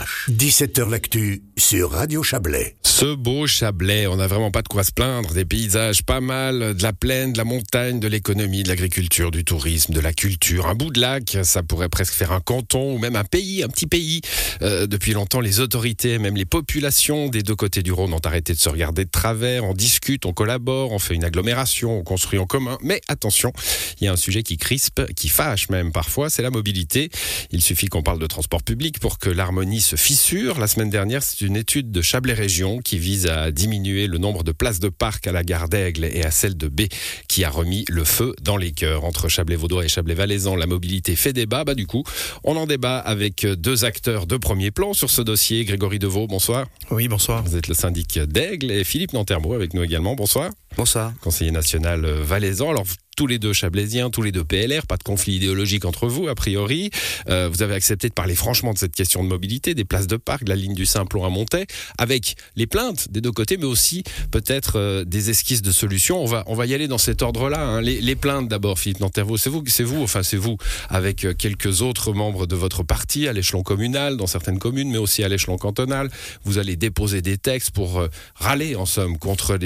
Эрмитаж. 17h l'actu sur Radio Chablais. Ce beau Chablais, on n'a vraiment pas de quoi se plaindre. Des paysages pas mal, de la plaine, de la montagne, de l'économie, de l'agriculture, du tourisme, de la culture. Un bout de lac, ça pourrait presque faire un canton ou même un pays, un petit pays. Euh, depuis longtemps, les autorités, même les populations des deux côtés du Rhône ont arrêté de se regarder de travers. On discute, on collabore, on fait une agglomération, on construit en commun. Mais attention, il y a un sujet qui crispe, qui fâche même parfois, c'est la mobilité. Il suffit qu'on parle de transport public pour que l'harmonie se fissure. La semaine dernière, c'est une étude de Chablais Région qui vise à diminuer le nombre de places de parc à la gare d'Aigle et à celle de B qui a remis le feu dans les cœurs. Entre Chablais-Vaudois et Chablais-Valaisan, la mobilité fait débat. Bah, du coup, on en débat avec deux acteurs de premier plan sur ce dossier. Grégory Deveau, bonsoir. Oui, bonsoir. Vous êtes le syndic d'Aigle et Philippe Nantermo avec nous également. Bonsoir. Bonsoir. Conseiller national valaisan. Alors, tous les deux chablaisiens, tous les deux PLR, pas de conflit idéologique entre vous, a priori. Euh, vous avez accepté de parler franchement de cette question de mobilité, des places de parc, de la ligne du Simplon à Montaix, avec les plaintes des deux côtés, mais aussi peut-être euh, des esquisses de solutions. On va, on va y aller dans cet ordre-là. Hein. Les, plaintes d'abord, Philippe Nantervaux, c'est vous, c'est vous, enfin c'est vous, avec euh, quelques autres membres de votre parti à l'échelon communal, dans certaines communes, mais aussi à l'échelon cantonal. Vous allez déposer des textes pour râler, en somme, contre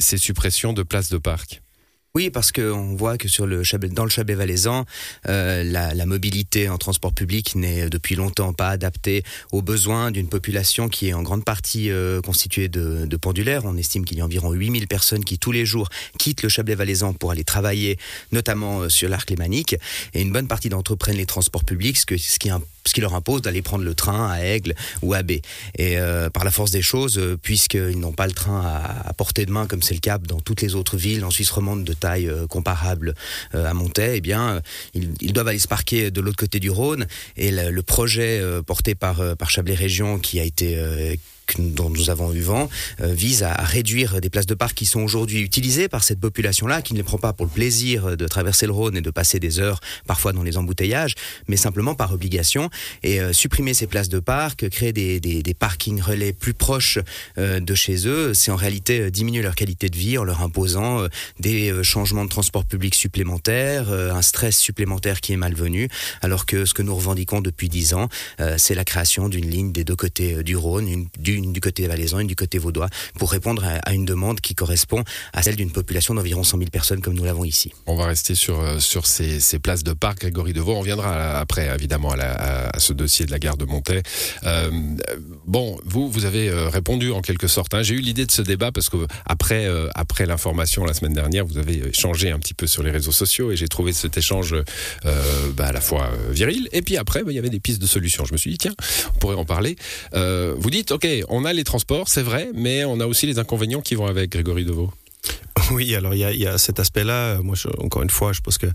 ces suppressions de places de parc. Oui, parce qu'on voit que sur le dans le Chablais valaisan, euh, la, mobilité en transport public n'est depuis longtemps pas adaptée aux besoins d'une population qui est en grande partie euh, constituée de, de, pendulaires. On estime qu'il y a environ 8000 personnes qui tous les jours quittent le Chablais valaisan pour aller travailler, notamment euh, sur l'arc lémanique. Et une bonne partie d'entre eux prennent les transports publics, ce, que, ce qui ce qui leur impose d'aller prendre le train à Aigle ou à B. Et euh, par la force des choses, euh, puisqu'ils n'ont pas le train à, portée de main, comme c'est le cas dans toutes les autres villes en Suisse romande de taille euh, comparable à Montaix, eh bien, ils, doivent aller se parquer de l'autre côté du Rhône. Et le, le projet porté par, par Chablais Région, qui a été dont nous avons eu vent euh, vise à, réduire des places de parc qui sont aujourd'hui utilisées par cette population-là, qui ne les prend pas pour le plaisir de traverser le Rhône et de passer des heures parfois dans les embouteillages, mais simplement par obligation. Et euh, supprimer ces places de parc, créer des, des, des parkings relais plus proches euh, de chez eux, c'est en réalité diminuer leur qualité de vie en leur imposant des changements de transport public supplémentaires, un stress supplémentaire qui est malvenu, alors que ce que nous revendiquons depuis dix ans, c'est la création d'une ligne des deux côtés du Rhône, une, une du côté valaisan, une du côté vaudois, pour répondre à, une demande qui correspond à celle d'une population d'environ 100 000 personnes comme nous l'avons ici. On va rester sur, sur ces, ces places de parc, Grégory Devaux. On viendra après, évidemment, à, ce dossier de la gare de Montaix. Euh, bon, vous, vous avez répondu en quelque sorte. Hein. J'ai eu l'idée de ce débat parce que après, euh, après l'information la semaine dernière, vous avez échangé un petit peu sur les réseaux sociaux et j'ai trouvé cet échange euh, bah, à la fois viril. Et puis après, bah, il y avait des pistes de solutions. Je me suis dit, tiens, on pourrait en parler. Euh, vous dites, OK, on a les transports, c'est vrai, mais on a aussi les inconvénients qui vont avec Grégory Deveau. Oui, alors il y a, y a cet aspect-là. Moi, je, encore une fois, je pense que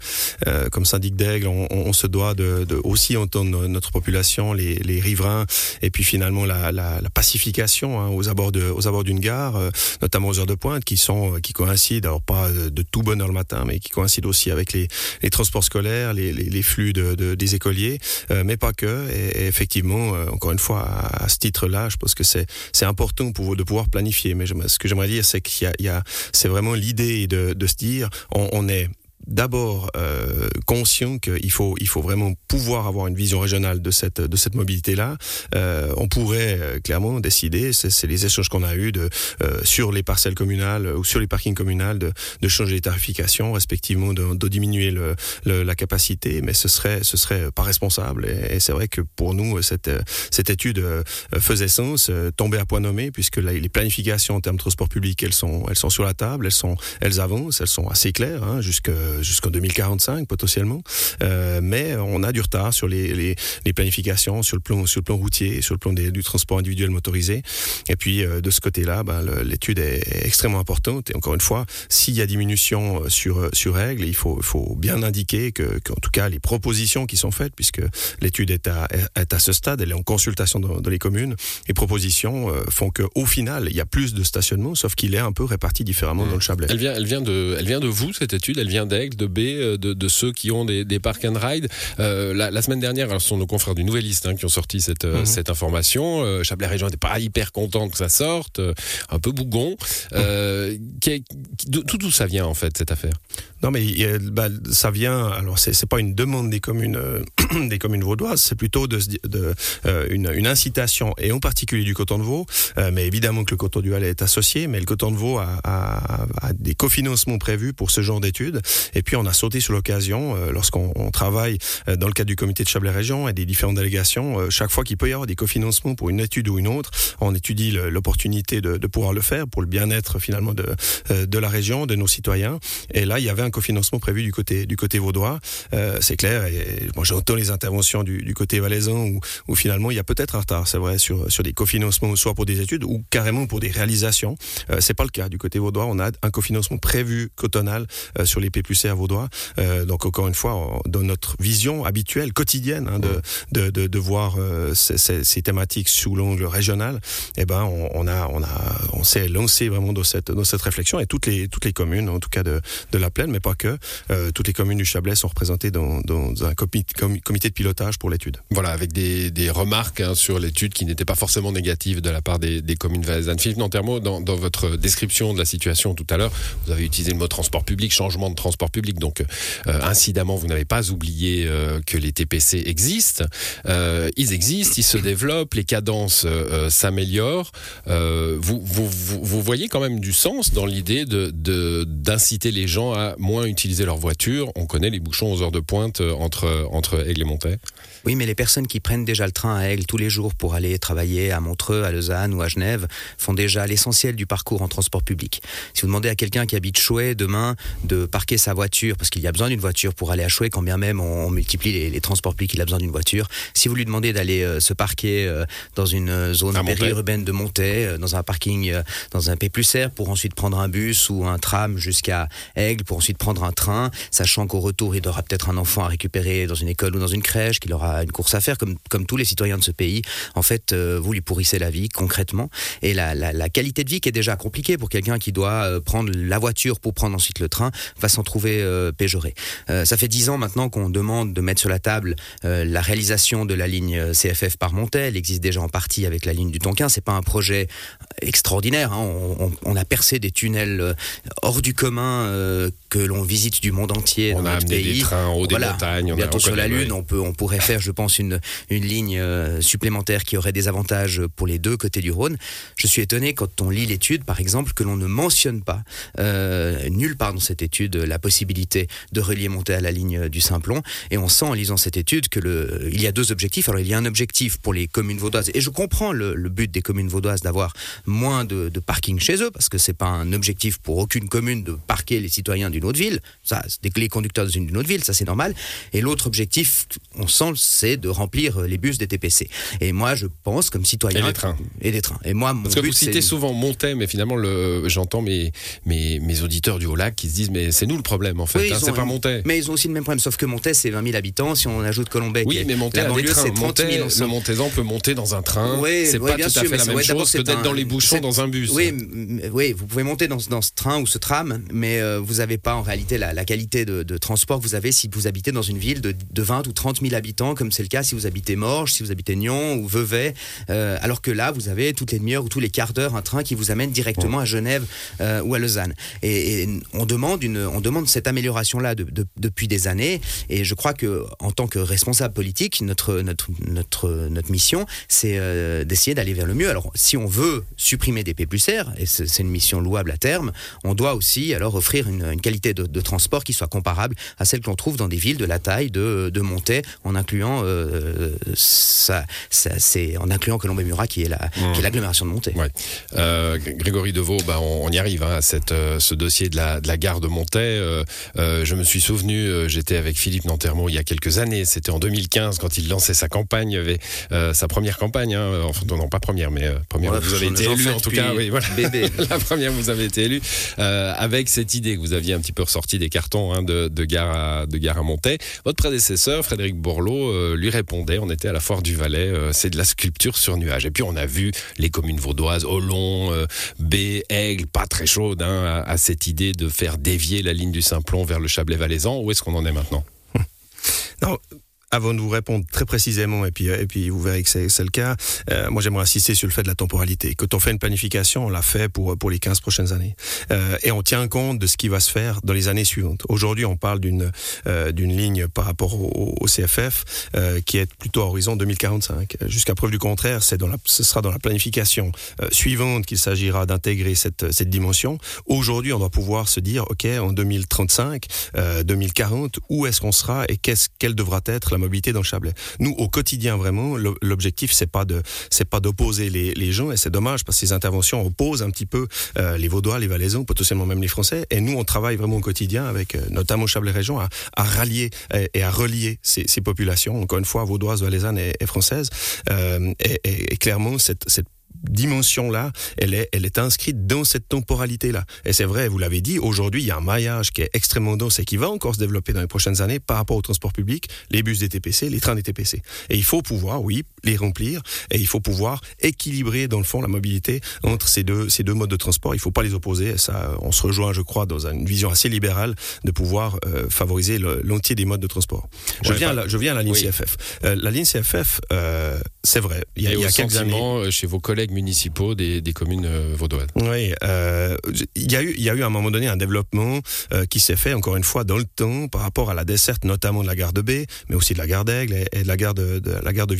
euh, comme syndic d'aigle, on, on, se doit de, de aussi entendre notre population, les, les riverains, et puis finalement la, la, la pacification hein, aux abords de, aux abords d'une gare, euh, notamment aux heures de pointe, qui sont qui coïncident, alors pas de tout bonheur le matin, mais qui coïncident aussi avec les, les transports scolaires, les, les, les flux de, de, des écoliers, euh, mais pas que. Et, et effectivement, euh, encore une fois, à, à ce titre-là, je pense que c'est important pour de pouvoir planifier. Mais ce que j'aimerais dire, c'est qu'il y a, y a c'est vraiment l'idée de, de se dire on, on est d'abord euh, conscient qu'il faut il faut vraiment pouvoir avoir une vision régionale de cette de cette mobilité là euh, on pourrait euh, clairement décider c'est les échanges qu'on a eu de euh, sur les parcelles communales ou sur les parkings communales de, de changer les tarifications respectivement de, de diminuer le, le, la capacité mais ce serait ce serait pas responsable. Et, c'est vrai que pour nous cette cette étude euh, faisait sens euh, tomber à point nommé puisque là, les planifications en termes de transport public elles sont elles sont sur la table elles sont elles avancent elles sont assez claires hein, jusque jusqu'en 2045 potentiellement. Euh, mais on a du retard sur les, les, les planifications sur le plan sur le plan routier sur le plan des, du transport individuel motorisé. Et puis euh, de ce côté là ben, l'étude est, extrêmement importante. Et encore une fois s'il y a diminution euh, sur sur règles il faut faut bien indiquer que qu'en tout cas les propositions qui sont faites puisque l'étude est à est à ce stade elle est en consultation dans, dans les communes les propositions euh, font que au final il y a plus de stationnement sauf qu'il est un peu réparti différemment mmh. dans le chablais. Elle vient elle vient de elle vient de vous cette étude? Elle vient d'aigle de B, de, de, ceux qui ont des, des park and ride. La, la, semaine dernière, ce sont nos confrères du Nouvelliste hein, qui ont sorti cette, mhm. cette information. Chablais Région n'était pas hyper contente que ça sorte, un peu bougon. D'où ça vient en fait cette affaire? Non mais bah, ça vient. Alors c'est pas une demande des communes des communes vaudoises, c'est plutôt de, de une, une, incitation et en particulier du coton de veau, mais évidemment que le coton du Valais est associé, mais le coton de veau a, a, a des cofinancements prévus pour ce genre d'études. Et puis on a sauté sur l'occasion euh, lorsqu'on travaille euh, dans le cadre du comité de Chablais Région et des différentes délégations. Euh, chaque fois qu'il peut y avoir des cofinancements pour une étude ou une autre, on étudie l'opportunité de, de, pouvoir le faire pour le bien-être finalement de, de la région, de nos citoyens. Et là, il y avait un cofinancement prévu du côté du côté vaudois. Euh, c'est clair. Et moi, j'entends les interventions du, du côté valaisan où, où, finalement il y a peut-être un retard, c'est vrai, sur sur des cofinancements, soit pour des études ou carrément pour des réalisations. Euh, c'est pas le cas du côté vaudois. On a un cofinancement prévu cotonal euh, sur les P plus R vaudois. Euh, donc encore une fois, dans notre vision habituelle, quotidienne, hein, de, de, de, de, voir euh, ces, ces, ces, thématiques sous l'angle régional, eh ben on, on, a on a on s'est lancé vraiment dans cette dans cette réflexion et toutes les toutes les communes, en tout cas de, de la plaine, mais pas que, toutes les communes du Chablais sont représentées dans, dans un comité, comité de pilotage pour l'étude. Voilà, avec des, des remarques hein, sur l'étude qui n'étaient pas forcément négatives de la part des, des communes valaisannes. Philippe Nantermo, dans, dans votre description de la situation tout à l'heure, vous avez utilisé le mot transport public, changement de transport public. Donc, euh, incidemment, vous n'avez pas oublié euh, que les TPC existent. Euh, ils existent, ils se développent, les cadences euh, s'améliorent. Vous, vous, vous, voyez quand même du sens dans l'idée de d'inciter les gens à moins utiliser leur voiture. On connaît les bouchons aux heures de pointe entre, entre Oui, mais les personnes qui prennent déjà le train à Aigle tous les jours pour aller travailler à Montreux, à Lausanne ou à Genève font déjà l'essentiel du parcours en transport public. Si vous demandez à quelqu'un qui habite Chouet demain de parquer sa voiture, parce qu'il y a besoin d'une voiture pour aller à Chouet, quand bien même on, multiplie les, les, transports publics, il a besoin d'une voiture. Si vous lui demandez d'aller euh, se parquer euh, dans une euh, zone périurbaine de Montaix, euh, dans un parking, dans un P plus R, pour ensuite prendre un bus ou un tram jusqu'à Aigle, pour ensuite prendre un train, sachant qu'au retour, il aura peut-être un enfant à récupérer dans une école ou dans une crèche, qu'il aura une course à faire comme, comme tous les citoyens de ce pays. En fait, euh, vous lui pourrissez la vie concrètement. Et la, la, la qualité de vie qui est déjà compliquée pour quelqu'un qui doit euh, prendre la voiture pour prendre ensuite le train va s'en trouver euh, péjoré. Euh, ça fait dix ans maintenant qu'on demande de mettre sur la table la réalisation de la ligne CFF par Montel. Elle existe déjà en partie avec la ligne du Tonkin. C'est pas un projet extraordinaire. Hein. On, on, on, a percé des tunnels hors du commun que l'on visite du monde entier on dans a notre pays. Des trains en haut des voilà. montagnes. On Bientôt a, sur la Lune, on, peut, on pourrait faire, je pense, une, une ligne euh, supplémentaire qui aurait des avantages pour les deux côtés du Rhône. Je suis étonné quand on lit l'étude, par exemple, que l'on ne mentionne pas euh, nulle part dans cette étude la possibilité de relier monter à la ligne du Simplon. Et on sent en lisant cette étude que le, il y a deux objectifs. Alors il y a un objectif pour les communes vaudoises, et je comprends le, but des communes vaudoises d'avoir moins de, de parking chez eux, parce que c'est pas un objectif pour aucune commune de parquer les citoyens d'une autre ville. Ça, les conducteurs d'une autre ville, ça c'est normal. Et l'autre objectif, on sent, c'est de remplir les bus des TPC. Et moi, je pense, comme citoyen. Et les trains. Et des trains. Et moi, mon Parce que but, vous citez souvent Montaix, mais finalement, le, j'entends mes, mes, mes auditeurs du Haut-Lac qui se disent, mais c'est nous le problème, en fait. Oui, hein, c'est pas Montaix. Mais ils ont aussi le même problème, sauf que Montaix, c'est 20 000 habitants. Si on ajoute Colombais, oui, mais banlieue, c'est 30 000. Le Montaisan peut monter dans un train. Oui, c'est oui, pas bien tout sûr, à fait la même ouais, chose que d'être un- dans les bouchons dans un bus. Oui, oui, vous pouvez monter dans, ce- dans ce train ou ce tram, mais euh, vous n'avez pas en réalité la, la qualité de, de transport que vous avez si vous habitez dans une ville de, de 20 ou 30 000 habitants, comme c'est le cas si vous habitez Morges, si vous habitez Nyon ou Vevey, euh, alors que là, vous avez toutes les demi-heures ou tous les quarts d'heure un train qui vous amène directement à Genève euh, ou à Lausanne. Et, et on demande une, on demande cette amélioration-là de, de, depuis des années, et je crois que en tant que responsable politique, notre notre notre notre mission, c'est euh, d'essayer d'aller vers le mieux. Alors, si on veut supprimer des P plus R, et c'est une mission louable à terme, on doit aussi alors offrir une, une qualité de, de transport qui soit comparable à celle que l'on trouve dans des villes de la taille de, de En incluant euh, ça, ça c'est en incluant Colombey-Murat qui est la Mmh. qui est l'agglomération de Montaix. Ouais. Euh, Grégory Deveau, bah, on, on y arrive hein, à cette, euh, ce dossier de la, de la gare de Montaix. Euh, euh, je me suis souvenu, j'étais avec Philippe Nantermo il y a quelques années, c'était en 2015 quand il lançait sa campagne, avait sa première campagne, hein, enfin non, non, pas première, mais première, Ouais, vous avez été élu en tout cas, oui, voilà. bébé. la première, vous avez été élu avec cette idée que vous aviez un petit peu ressorti des cartons hein, de, de, gare à, de gare à Montaix. Votre prédécesseur, Frédéric Borloo, euh, lui répondait, on était à la foire du Valais, euh, c'est de la sculpture sur nuage. Et puis on a vu les communes vaudoises, Olon, euh, B, Aigle, pas très chaudes hein, à, cette idée de faire dévier la ligne du Simplon vers le Chablais-Valaisan. Où est-ce qu'on en est maintenant? avant de vous répondre très précisément, et puis, et puis vous verrez que c'est le cas, euh, moi j'aimerais insister sur le fait de la temporalité. Quand on fait une planification, on l'a fait pour, pour les 15 prochaines années. Euh, et on tient compte de ce qui va se faire dans les années suivantes. Aujourd'hui, on parle d'une euh, d'une ligne par rapport au, au CFF euh, qui est plutôt à horizon 2045. Jusqu'à preuve du contraire, c'est dans la, ce sera dans la planification euh, suivante qu'il s'agira d'intégrer cette, cette dimension. Aujourd'hui, on doit pouvoir se dire, OK, en 2035, 2040, où est-ce qu'on sera et qu'est-ce quelle devra être la mobilité dans Chablais. Nous, au quotidien, vraiment, l'objectif, c'est pas de, c'est pas d'opposer les, gens, et c'est dommage parce que ces interventions opposent un petit peu euh, les Vaudois, les Valaisans, potentiellement même les Français. Et nous, on travaille vraiment au quotidien avec, euh, notamment Chablais Région, à, rallier et, à relier ces, populations, encore une fois, vaudoises, valaisannes et, et françaises. Euh, et, clairement, cette dimension-là, elle est, elle est inscrite dans cette temporalité-là. Et c'est vrai, vous l'avez dit, aujourd'hui, il y a un maillage qui est extrêmement dense et qui va encore se développer dans les prochaines années par rapport au transport public, les bus des TPC, les trains des TPC. Et il faut pouvoir, oui, les remplir et il faut pouvoir équilibrer, dans le fond, la mobilité entre ces deux, ces deux modes de transport. Il ne faut pas les opposer. Ça, on se rejoint, je crois, dans une vision assez libérale de pouvoir euh, favoriser l'entier des modes de transport. Je, viens, à la, je viens à la ligne oui. CFF. Euh, la ligne CFF, euh, c'est vrai. Il y a, il y a quelques années. chez vos collègues municipaux des, des communes euh, vaudoises. Oui, euh, il y a eu, il y a eu à un moment donné un développement euh, qui s'est fait encore une fois dans le temps par rapport à la desserte notamment de la gare de B, mais aussi de la gare d'Aigle et, de la gare de, de la gare de.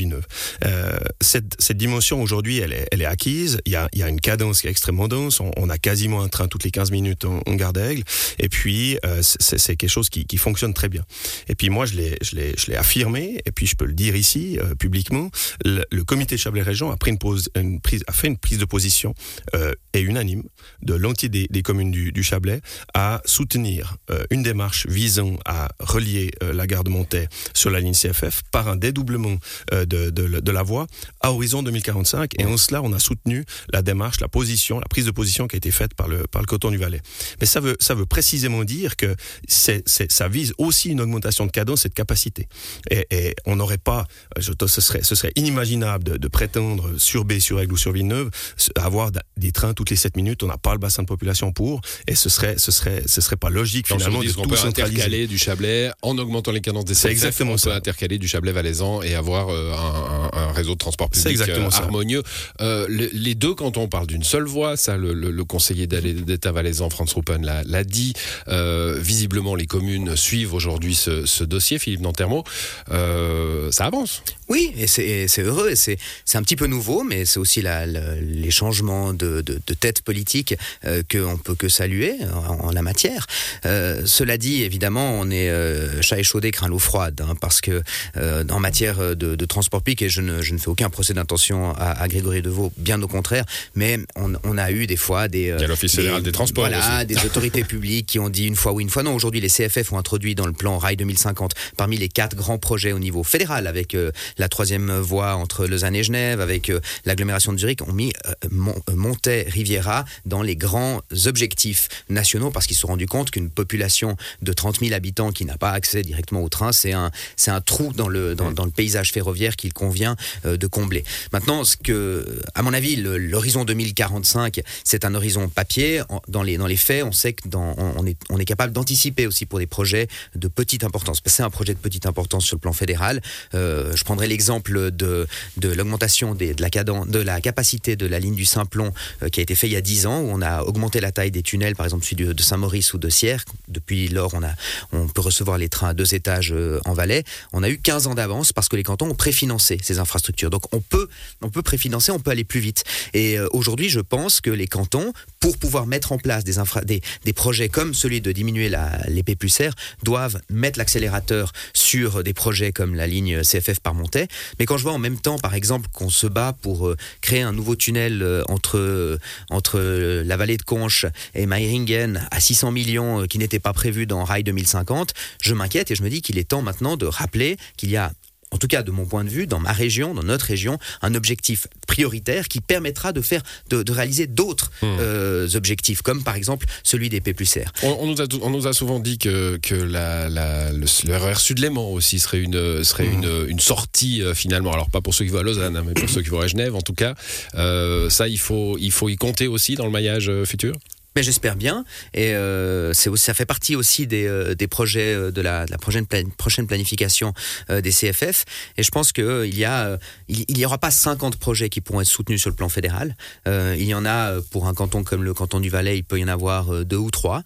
Euh, cette, cette dimension aujourd'hui, elle est, elle est acquise. Il y a, il y a une cadence qui est extrêmement dense. On, a quasiment un train toutes les 15 minutes en, gare d'Aigle, et puis euh, c'est quelque chose qui, qui fonctionne très bien. Et puis moi, je l'ai, affirmé, et puis je peux le dire ici euh, publiquement. Le, comité Chablais Région a pris une, pause, une prise, a fait une prise de position euh, et unanime de l'entier des, communes du, Chablais à soutenir euh, une démarche visant à relier euh, la gare de Montaix sur la ligne CFF par un dédoublement de, la voie à horizon 2045. Et en cela, on a soutenu la démarche, la position, la prise de position qui a été faite par le, par le coton du Valais. Mais ça veut, ça veut précisément dire que ça vise aussi une augmentation de cadence et de capacité. Et, on n'aurait pas, ce, serait, ce serait inimaginable de, de prétendre sur B, sur Aigle ou sur Villeneuve avoir des trains toutes les 7 minutes. On n'a pas le bassin de population pour, et ce serait, ce serait, ce serait pas logique finalement de tout peut intercaler du Chablais en augmentant les cadences des C'est exactement on ça. peut intercaler du Chablais valaisan et avoir euh, un, un, un, réseau de transport public euh, harmonieux. Euh, le, les deux, quand on parle d'une seule voie, ça, le, le, le conseiller d'État valaisan, Franz Ruppen, l'a dit. Euh, visiblement, les communes suivent aujourd'hui ce, ce, dossier, Philippe Nantermo. Euh, ça avance. Oui, et c'est heureux, et c'est un petit peu nouveau, mais c'est aussi la, la, les changements de, de, de tête politique euh, qu'on peut que saluer en, en la matière. Euh, cela dit, évidemment, on est euh, chat échaudé craint l'eau froide, hein, parce que euh, en matière de, de, transport public, et je ne, je ne fais aucun procès d'intention à, à, Grégory Deveau, bien au contraire, mais on, on a eu des fois des... Il y a l'Office fédéral des transports Voilà, aussi. des autorités publiques qui ont dit une fois oui, une fois non. Aujourd'hui, les CFF ont introduit dans le plan Rail 2050 parmi les quatre grands projets au niveau fédéral, avec la troisième voie entre Lausanne et Genève, avec l'agglomération de Zurich, ont mis euh, Mont Montais Riviera dans les grands objectifs nationaux parce qu'ils se sont rendus compte qu'une population de 30 000 habitants qui n'a pas accès directement au train, c'est un, c'est un trou dans le, dans, dans le paysage ferroviaire qu'il convient euh, de combler. Maintenant, ce que, à mon avis, l'horizon 2045, c'est un horizon papier. Dans les, dans les faits, on sait que dans, on, est, on est capable d'anticiper aussi pour des projets de petite importance. C'est un projet de petite importance sur le plan fédéral. Euh, je prendrai l'exemple de, de l'augmentation de la cadence, de la capacité de la ligne du Simplon euh, qui a été fait il y a 10 ans, où on a augmenté la taille des tunnels, par exemple celui de, Saint-Maurice ou de Sierre. Depuis lors, on, a, on peut recevoir les trains à deux étages euh, en Valais. On a eu 15 ans d'avance parce que les cantons ont préfinancé ces infrastructures. Donc on peut, on peut préfinancer, on peut aller plus vite. Et euh, aujourd'hui, je pense que les cantons, pour pouvoir mettre en place des, des, projets comme celui de diminuer l'épée plus serre, doivent mettre l'accélérateur sur des projets comme la ligne CFF par Montais. Mais quand je vois en même temps, par exemple, qu'on se bat pour créer un nouveau tunnel euh, entre, euh, entre la vallée de Conches et Meiringen à 600 millions euh, qui n'était pas prévu dans Rail 2050, je m'inquiète et je me dis qu'il est temps maintenant de rappeler qu'il y a en tout cas de mon point de vue, dans ma région, dans notre région, un objectif prioritaire qui permettra de faire, de, de réaliser d'autres mmh. euh, objectifs, comme par exemple celui des P plus R. On, on, nous a, on nous a souvent dit que, que la, la, le, le RER Sud-Léman aussi serait une, serait mmh. une, une sortie euh, finalement. Alors pas pour ceux qui vont à Lausanne, hein, mais pour ceux qui vont à Genève en tout cas. Euh, ça, il faut, il faut y compter aussi dans le maillage futur? Mais j'espère bien. Et euh, ça fait partie aussi des, euh, des projets euh, de la, de la prochaine, prochaine planification euh, des CFF. Et je pense que il y a, il, il y aura pas 50 projets qui pourront être soutenus sur le plan fédéral. il y en a pour un canton comme le canton du Valais, il peut y en avoir deux ou trois.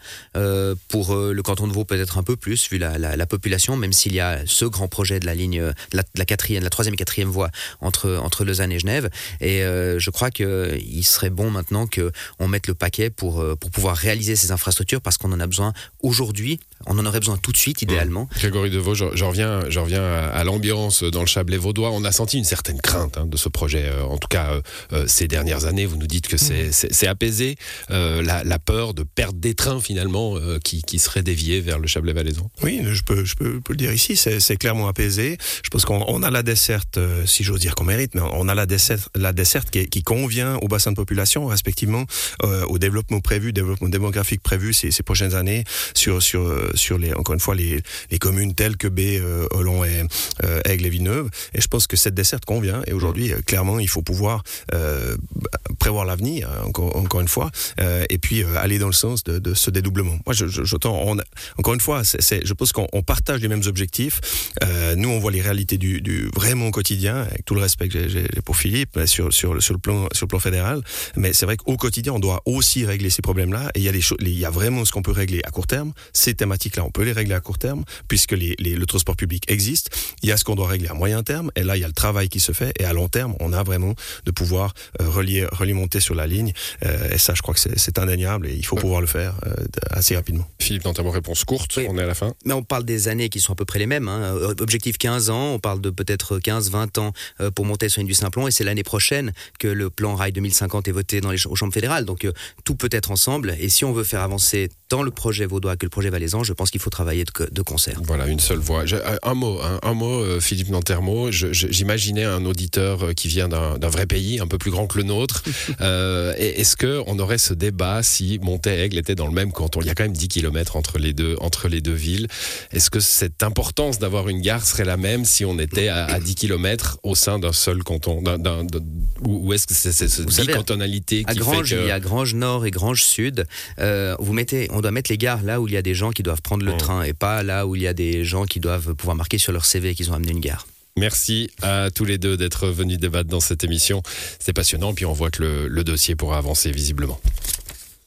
pour le canton de Vaud, peut-être un peu plus vu la, la, la population, même s'il y a ce grand projet de la ligne, de la, quatrième, la troisième et quatrième voie entre entre Lausanne et Genève. Et je crois que il serait bon maintenant que on mette le paquet pour pour pouvoir réaliser ces infrastructures parce qu'on en a besoin aujourd'hui. On en aurait besoin tout de suite, idéalement. Mmh. Grégory Deveau, je, je, reviens, je reviens à, l'ambiance dans le Chablais vaudois. On a senti une certaine crainte hein, de ce projet. Euh, en tout cas, euh, euh, ces dernières années, vous nous dites que c'est mmh. apaisé. Euh, la, la, peur de perdre des trains, finalement, euh, qui, qui seraient déviés vers le Chablais valaisan. Oui, je peux, je peux, peux le dire ici. C'est clairement apaisé. Je pense qu'on a la desserte, si j'ose dire qu'on mérite, mais on a la desserte, la desserte qui, qui convient au bassin de population, respectivement au développement prévu, développement démographique prévu ces, ces prochaines années sur sur sur les encore une fois les, les communes telles que B, euh, Olon et euh, Aigle et Villeneuve. Et je pense que cette desserte convient. Et aujourd'hui, euh, clairement, il faut pouvoir euh, prévoir l'avenir encore encore une fois euh, et puis euh, aller dans le sens de, ce dédoublement. Moi, je, je, je on, encore une fois, je pense qu'on partage les mêmes objectifs. Euh, nous, on voit les réalités du, du vraiment quotidien, avec tout le respect que j'ai pour Philippe sur sur sur le plan sur le plan fédéral. Mais c'est vrai qu'au quotidien, on doit aussi régler ces problèmes-là. Et il y a y a vraiment ce qu'on peut régler à court terme. Ces thématiques-là, on peut les régler à court terme puisque les, les, le transport public existe. Il y a ce qu'on doit régler à moyen terme. Et là, il y a le travail qui se fait. Et à long terme, on a vraiment de pouvoir euh, relier, remonter sur la ligne. Euh, et ça, je crois que c'est indéniable et il faut ouais. pouvoir le faire euh, assez rapidement. Philippe, dans ta réponse courte, oui. on est à la fin. Mais on parle des années qui sont à peu près les mêmes. Hein. Objectif 15 ans, on parle de peut-être 15-20 ans euh, pour monter sur une du Simplon. Et c'est l'année prochaine que le plan Rail 2050 est voté dans les, aux chambres fédérales. Donc euh, tout peut être ensemble. Et si on veut faire avancer tant le projet vaudois que le projet valaisan, je pense qu'il faut travailler de, de, concert. Voilà, une seule voix. Je, un mot, un, un mot, euh, Philippe Nantermo. J'imaginais un auditeur euh, qui vient d'un vrai pays, un peu plus grand que le nôtre. euh, Est-ce qu'on aurait ce débat si Montaigle était dans le même canton? Il y a quand même 10 km entre les deux, entre les deux villes. Est-ce que cette importance d'avoir une gare serait la même si on était à, à 10 km au sein d'un seul canton d un, d un, Ou, ou est-ce que c'est cette bicantonalité qui Grange, fait que... Il y a Grange Nord et Grange Sud. Euh, vous mettez on doit mettre les gares là où il y a des gens qui doivent prendre le train et pas là où il y a des gens qui doivent pouvoir marquer sur leur CV qu'ils ont amené une gare. Merci à tous les deux d'être venus débattre dans cette émission. C'est passionnant, puis on voit que le, le dossier pourra avancer visiblement.